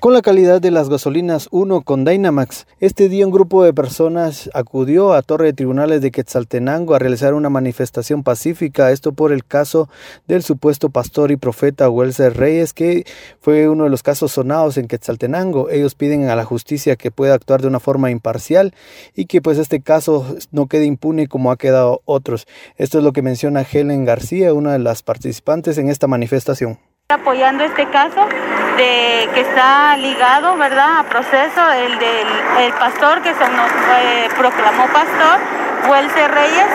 Con la calidad de las gasolinas 1 con Dynamax, este día un grupo de personas acudió a Torre de Tribunales de Quetzaltenango a realizar una manifestación pacífica, esto por el caso del supuesto pastor y profeta Welser Reyes, que fue uno de los casos sonados en Quetzaltenango. Ellos piden a la justicia que pueda actuar de una forma imparcial y que pues este caso no quede impune como ha quedado otros. Esto es lo que menciona Helen García, una de las participantes en esta manifestación. Apoyando este caso de que está ligado, ¿verdad?, a proceso el del pastor que se nos eh, proclamó pastor, Huelse Reyes.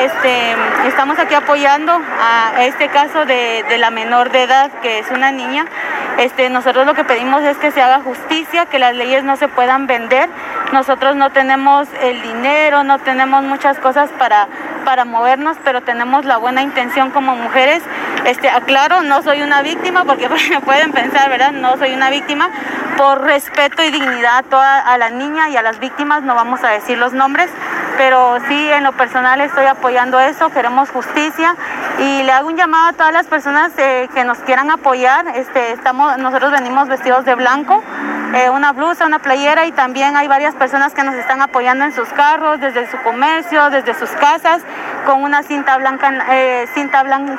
Este, estamos aquí apoyando a este caso de, de, la menor de edad, que es una niña. Este, nosotros lo que pedimos es que se haga justicia, que las leyes no se puedan vender. Nosotros no tenemos el dinero, no tenemos muchas cosas para, para movernos, pero tenemos la buena intención como mujeres este, aclaro, no soy una víctima, porque pueden pensar, ¿verdad? No soy una víctima. Por respeto y dignidad a, toda, a la niña y a las víctimas, no vamos a decir los nombres, pero sí en lo personal estoy apoyando eso, queremos justicia y le hago un llamado a todas las personas eh, que nos quieran apoyar. Este, estamos, nosotros venimos vestidos de blanco, eh, una blusa, una playera y también hay varias personas que nos están apoyando en sus carros, desde su comercio, desde sus casas, con una cinta blanca, eh, cinta blanca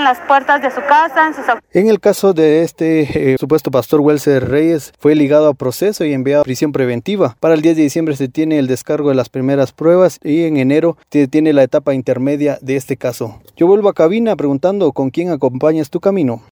las puertas de su casa. En, sus... en el caso de este eh, supuesto pastor Welser Reyes, fue ligado a proceso y enviado a prisión preventiva. Para el 10 de diciembre se tiene el descargo de las primeras pruebas y en enero se tiene la etapa intermedia de este caso. Yo vuelvo a cabina preguntando con quién acompañas tu camino.